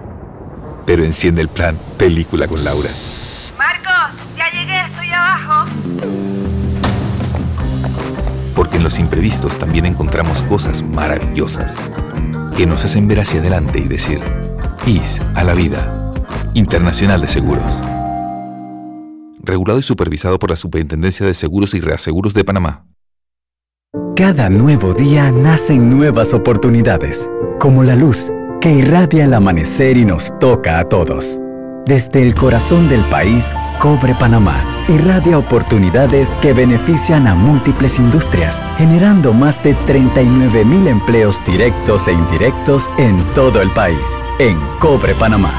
pero enciende el plan Película con Laura. Marcos, ya llegué, estoy abajo. Porque en los imprevistos también encontramos cosas maravillosas que nos hacen ver hacia adelante y decir, IS a la vida. Internacional de Seguros. Regulado y supervisado por la Superintendencia de Seguros y Reaseguros de Panamá. Cada nuevo día nacen nuevas oportunidades, como la luz que irradia el amanecer y nos toca a todos. Desde el corazón del país, Cobre Panamá irradia oportunidades que benefician a múltiples industrias, generando más de 39 mil empleos directos e indirectos en todo el país. En Cobre Panamá,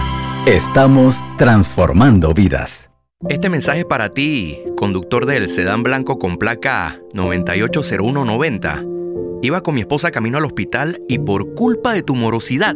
estamos transformando vidas. Este mensaje para ti, conductor del sedán blanco con placa 980190. Iba con mi esposa camino al hospital y por culpa de tu morosidad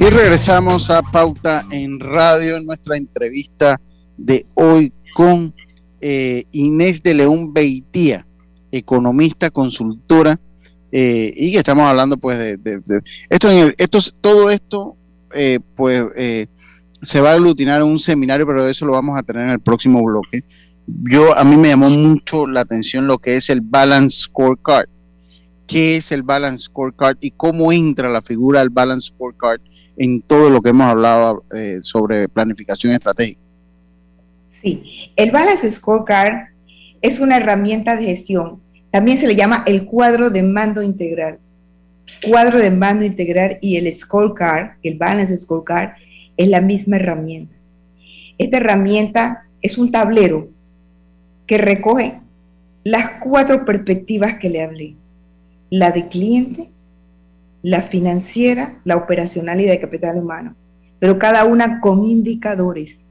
Y regresamos a Pauta en Radio, en nuestra entrevista de hoy con eh, Inés de León Beitía, economista, consultora, eh, y que estamos hablando pues de, esto, esto, todo esto eh, pues se va a aglutinar en un seminario, pero eso lo vamos a tener en el próximo bloque. Yo, a mí me llamó mucho la atención lo que es el Balance Scorecard. ¿Qué es el Balance Scorecard y cómo entra la figura del Balance Scorecard en todo lo que hemos hablado eh, sobre planificación estratégica. Sí, el Balance Scorecard es una herramienta de gestión. También se le llama el cuadro de mando integral. Cuadro de mando integral y el scorecard, el Balance Scorecard, es la misma herramienta. Esta herramienta es un tablero que recoge las cuatro perspectivas que le hablé. La de cliente, la financiera, la operacional y de capital humano, pero cada una con indicadores.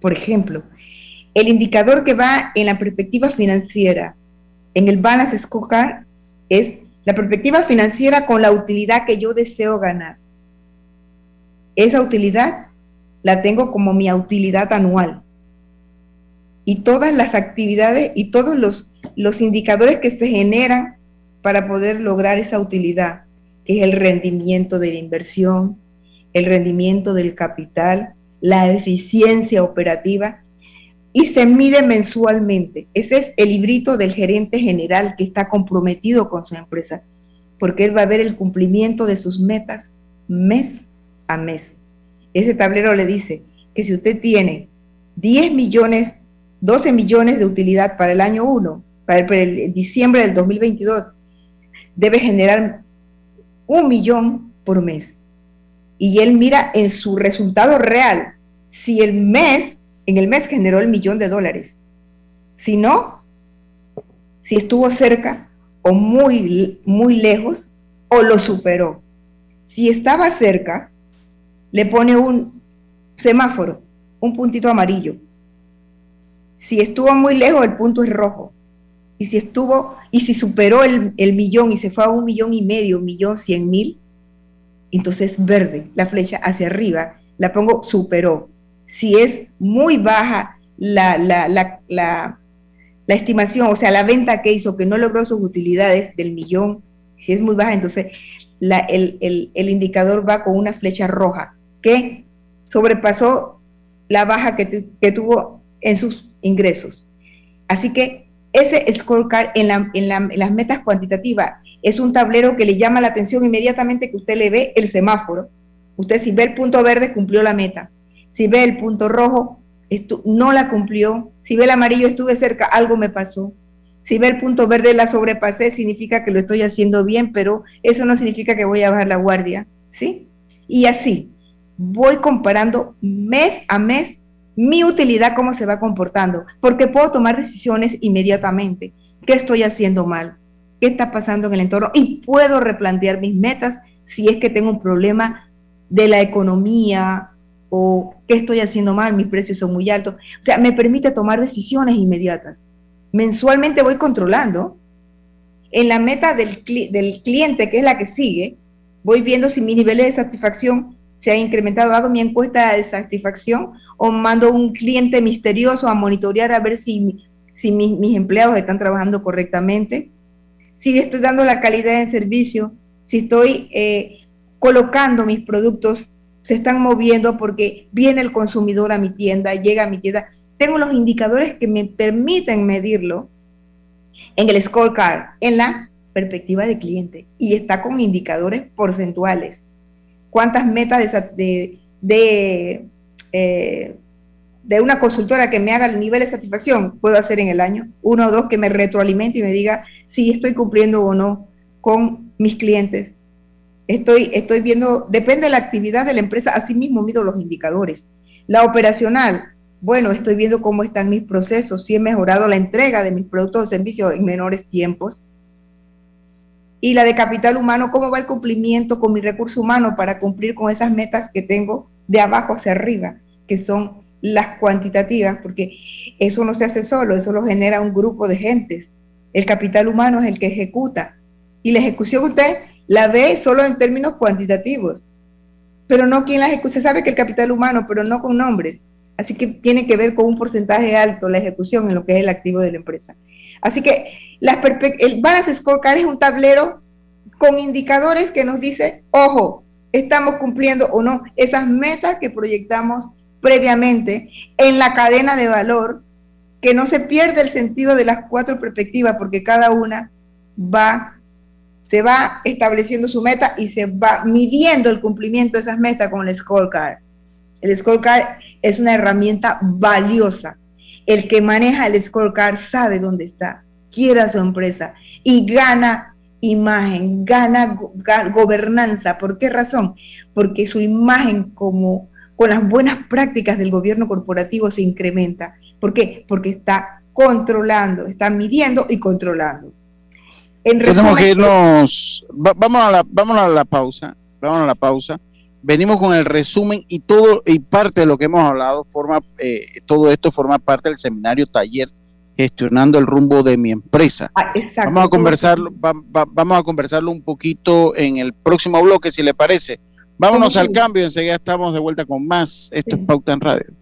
Por ejemplo, el indicador que va en la perspectiva financiera, en el balance scorecard, es la perspectiva financiera con la utilidad que yo deseo ganar. Esa utilidad la tengo como mi utilidad anual. Y todas las actividades y todos los, los indicadores que se generan para poder lograr esa utilidad que es el rendimiento de la inversión, el rendimiento del capital, la eficiencia operativa, y se mide mensualmente. Ese es el librito del gerente general que está comprometido con su empresa, porque él va a ver el cumplimiento de sus metas mes a mes. Ese tablero le dice que si usted tiene 10 millones, 12 millones de utilidad para el año 1, para el, para el diciembre del 2022, debe generar un millón por mes. Y él mira en su resultado real si el mes, en el mes generó el millón de dólares. Si no, si estuvo cerca o muy, muy lejos o lo superó. Si estaba cerca, le pone un semáforo, un puntito amarillo. Si estuvo muy lejos, el punto es rojo. Y si estuvo, y si superó el, millón y se fue a un millón y medio, un millón cien mil, entonces verde, la flecha hacia arriba, la pongo superó. Si es muy baja la, la, la, la, estimación, o sea, la venta que hizo, que no logró sus utilidades del millón, si es muy baja, entonces el, el, el, indicador va con una flecha roja que sobrepasó la baja que, que tuvo en sus ingresos. Así que ese scorecard en, en, la, en, las metas cuantitativas es un tablero que le llama la atención inmediatamente que usted le ve el semáforo. Usted si ve el punto verde cumplió la meta. Si ve el punto rojo no la cumplió. Si ve el amarillo estuve cerca, algo me pasó. Si ve el punto verde la sobrepasé, significa que lo estoy haciendo bien, pero eso no significa que voy a bajar la guardia, ¿sí? Y así, voy comparando mes a mes mi utilidad, cómo se va comportando, porque puedo tomar decisiones inmediatamente. ¿Qué estoy haciendo mal? ¿Qué está pasando en el entorno? Y puedo replantear mis metas si es que tengo un problema de la economía o qué estoy haciendo mal, mis precios son muy altos. O sea, me permite tomar decisiones inmediatas. Mensualmente voy controlando. En la meta del, del cliente, que es la que sigue, voy viendo si mi nivel de satisfacción se ha incrementado, hago mi encuesta de satisfacción o mando un cliente misterioso a monitorear a ver si, si mis empleados están trabajando correctamente, si estoy dando la calidad de servicio, si estoy eh, colocando mis productos, se están moviendo porque viene el consumidor a mi tienda, llega a mi tienda. Tengo los indicadores que me permiten medirlo en el scorecard, en la perspectiva de cliente, y está con indicadores porcentuales cuántas metas de, de, eh, de, una consultora que me haga el nivel de satisfacción puedo hacer en el año, uno o dos que me retroalimente y me diga si estoy cumpliendo o no con mis clientes. Estoy, estoy viendo, depende de la actividad de la empresa, así mismo mido los indicadores. La operacional, bueno, estoy viendo cómo están mis procesos, si he mejorado la entrega de mis productos o servicios en menores tiempos y la de capital humano, cómo va el cumplimiento con mi recurso humano para cumplir con esas metas que tengo de abajo hacia arriba, que son las cuantitativas, porque eso no se hace solo, eso lo genera un grupo de gentes. El capital humano es el que ejecuta y la ejecución usted la ve solo en términos cuantitativos, pero no quien la ejecuta. Se sabe que el capital humano, pero no con nombres. Así que tiene que ver con un porcentaje alto la ejecución en lo que es el activo de la empresa. Así que el Balance Scorecard es un tablero con indicadores que nos dice, ojo, estamos cumpliendo o no esas metas que proyectamos previamente en la cadena de valor, que no se pierde el sentido de las cuatro perspectivas, porque cada una va, se va estableciendo su meta y se va midiendo el cumplimiento de esas metas con el scorecard. El scorecard es una herramienta valiosa. El que maneja el scorecard sabe dónde está quiera su empresa y gana imagen, gana gobernanza. ¿Por qué razón? Porque su imagen como con las buenas prácticas del gobierno corporativo se incrementa. ¿Por qué? Porque está controlando, está midiendo y controlando. Tenemos que irnos, vamos, a la, vamos a la pausa, vamos a la pausa. Venimos con el resumen y todo y parte de lo que hemos hablado forma, eh, todo esto forma parte del seminario taller gestionando el rumbo de mi empresa. Ah, vamos a conversarlo, vamos a conversarlo un poquito en el próximo bloque, si le parece. Vámonos al cambio, enseguida estamos de vuelta con más. Esto es Pauta en Radio.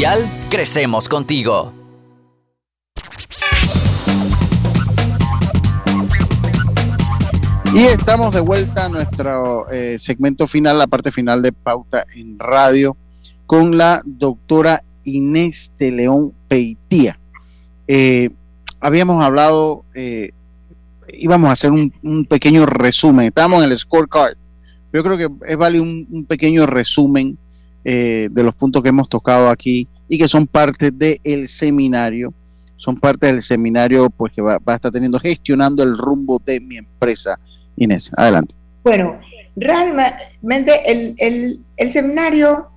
crecemos contigo. Y estamos de vuelta a nuestro eh, segmento final, la parte final de Pauta en Radio, con la doctora Inés de León Peitía. Eh, habíamos hablado, eh, íbamos a hacer un, pequeño resumen, estamos en el scorecard. Yo creo que es vale un pequeño resumen de los puntos que hemos tocado aquí y que son parte del seminario, son parte del seminario pues que va, a estar teniendo, gestionando el rumbo de mi empresa. Inés, adelante. Bueno, realmente el, seminario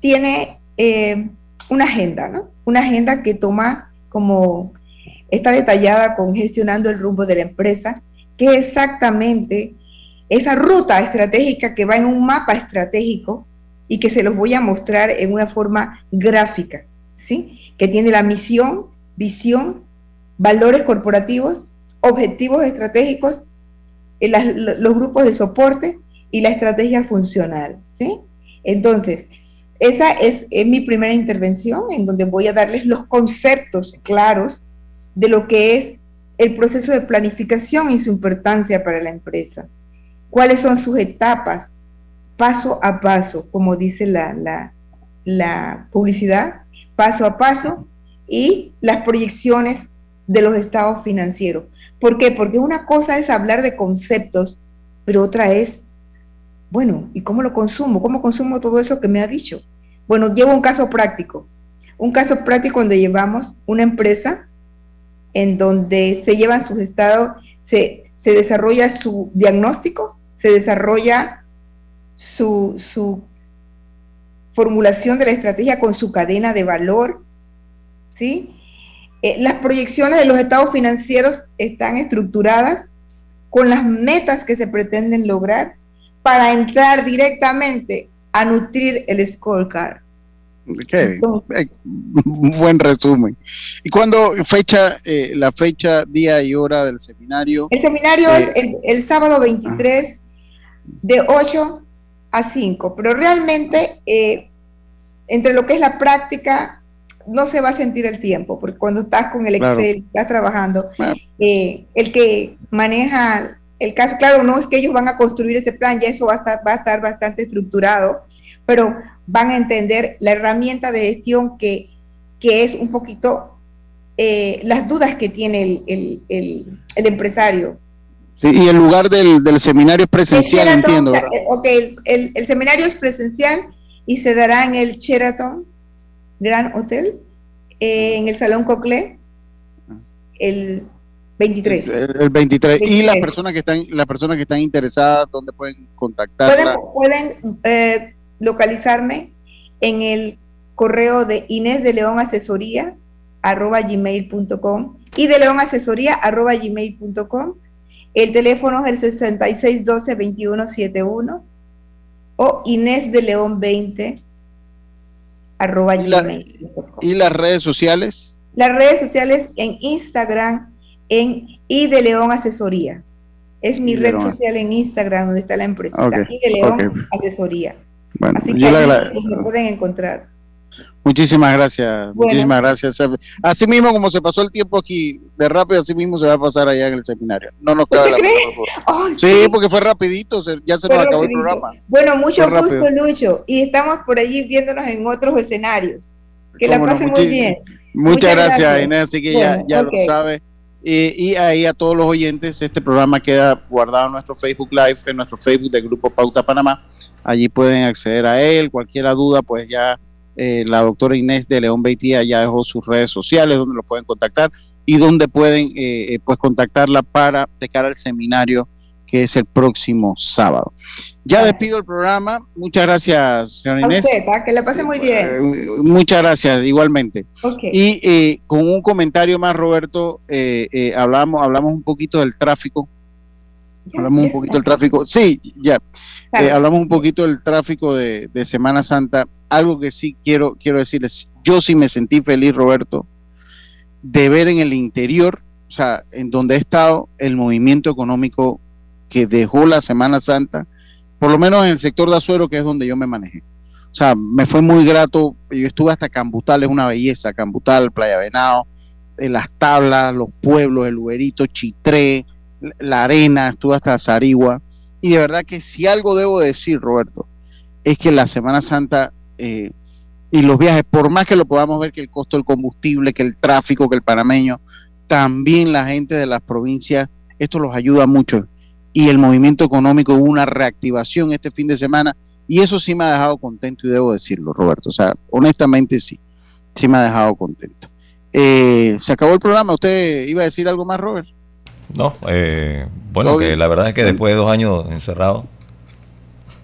tiene eh, una agenda, ¿no? Una agenda que toma como, está detallada con gestionando el rumbo de la empresa, que exactamente esa ruta estratégica que va en un mapa estratégico y que se los voy a mostrar en una forma gráfica, ¿sí? Que tiene la misión, visión, valores corporativos, objetivos estratégicos, eh, los grupos de soporte y la estrategia funcional, ¿sí? Entonces, esa es, es mi primera intervención en donde voy a darles los conceptos claros de lo que es el proceso de planificación y su importancia para la empresa. ¿Cuáles son sus etapas? Paso a paso, como dice la, la, publicidad, paso a paso, y las proyecciones de los estados financieros. ¿Por qué? Porque una cosa es hablar de conceptos, pero otra es, bueno, ¿y cómo lo consumo? ¿Cómo consumo todo eso que me ha dicho? Bueno, llevo un caso práctico. Un caso práctico donde llevamos una empresa en donde se llevan sus estados, se, se desarrolla su diagnóstico, se desarrolla su, formulación de la estrategia con su cadena de valor, ¿sí? Eh, las proyecciones de los estados financieros están estructuradas con las metas que se pretenden lograr para entrar directamente a nutrir el scorecard. Okay. Eh, buen resumen. ¿Y cuándo fecha, eh, la fecha, día y hora del seminario? El seminario es el, el, sábado 23 de 8 a 5, pero realmente eh, entre lo que es la práctica no se va a sentir el tiempo, porque cuando estás con el Excel, estás trabajando, eh, el que maneja el caso, claro, no es que ellos van a construir este plan, ya eso va a estar, va a estar bastante estructurado, pero van a entender la herramienta de gestión que, que es un poquito eh, las dudas que tiene el, el empresario y el lugar del, del seminario es presencial, entiendo. Ok, el, el, seminario es presencial y se dará en el Sheraton Grand Hotel, eh, en el Salón Cocle, el 23. El, 23. Y las personas que están, las personas que están interesadas, ¿dónde pueden contactar? Pueden, eh, localizarme en el correo de Inés de León Asesoría arroba gmail.com y de León Asesoría arroba gmail.com el teléfono es el 6612-2171 o Inés de León 20 arroba ¿Y, ¿Y las redes sociales? Las redes sociales en Instagram en I de León Asesoría. Es mi red social en Instagram donde está la empresa. I de León Asesoría. Así que me pueden encontrar. Muchísimas gracias, muchísimas gracias. Así mismo como se pasó el tiempo aquí de rápido, así mismo se va a pasar allá en el seminario. No nos cabe la oh, sí, porque fue rapidito, ya se nos acabó el programa. Bueno, mucho gusto, Lucho, y estamos por allí viéndonos en otros escenarios. Que la pasen muy bien. Muchas, gracias, Inés, así que ya, ya lo sabe. y ahí a todos los oyentes, este programa queda guardado en nuestro Facebook Live, en nuestro Facebook del Grupo Pauta Panamá. Allí pueden acceder a él. Cualquier duda, pues ya eh, la doctora Inés de León Beitía ya dejó sus redes sociales donde lo pueden contactar y donde pueden eh, eh, pues contactarla para de cara al seminario que es el próximo sábado. Ya despido el programa. Muchas gracias, señora Inés. ¿ah? que le pase muy bien. muchas gracias, igualmente. Y con un comentario más, Roberto, hablamos, hablamos un poquito del tráfico. Hablamos un poquito del tráfico. Sí, ya. hablamos un poquito del tráfico de, de Semana Santa algo que sí quiero, quiero decirles, yo sí me sentí feliz, Roberto, de ver en el interior, o sea, en donde he estado, el movimiento económico que dejó la Semana Santa, por lo menos en el sector de Azuero, que es donde yo me manejé. O sea, me fue muy grato, yo estuve hasta Cambutal, es una belleza, Cambutal, Playa Venado, en las tablas, los pueblos, el Uberito, Chitré, la arena, estuve hasta Zarigua, y de verdad que si algo debo decir, Roberto, es que la Semana Santa eh, y los viajes, por más que lo podamos ver que el costo del combustible, que el tráfico, que el panameño, también la gente de las provincias, esto los ayuda mucho. Y el movimiento económico hubo una reactivación este fin de semana y eso sí me ha dejado contento y debo decirlo, Roberto. O sea, honestamente sí, sí me ha dejado contento. Eh, se acabó el programa. ¿Usted iba a decir algo más, Robert? No, eh, bueno, que la verdad es que después de dos años encerrado,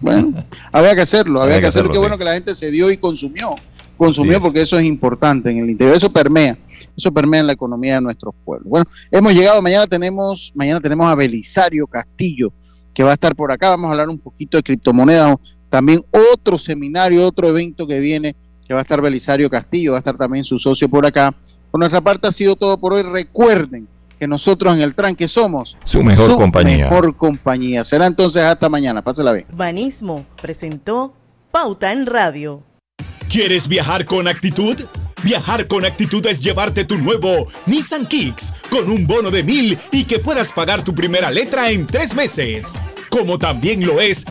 bueno, había que hacerlo, había, que, hacerlo. Qué bueno que la gente se dio y consumió. Consumió porque eso es importante en el interior. Eso permea, eso permea en la economía de nuestros pueblos. Bueno, hemos llegado, mañana tenemos, mañana tenemos a Belisario Castillo, que va a estar por acá. Vamos a hablar un poquito de criptomonedas. También otro seminario, otro evento que viene, que va a estar Belisario Castillo, va a estar también su socio por acá. Por nuestra parte ha sido todo por hoy. Recuerden que nosotros en el tranque somos su mejor compañía. Mejor compañía. Será entonces hasta mañana. Pásela bien. Banismo presentó Pauta en Radio. ¿Quieres viajar con actitud? Viajar con actitud es llevarte tu nuevo Nissan Kicks con un bono de mil y que puedas pagar tu primera letra en tres meses. Como también lo es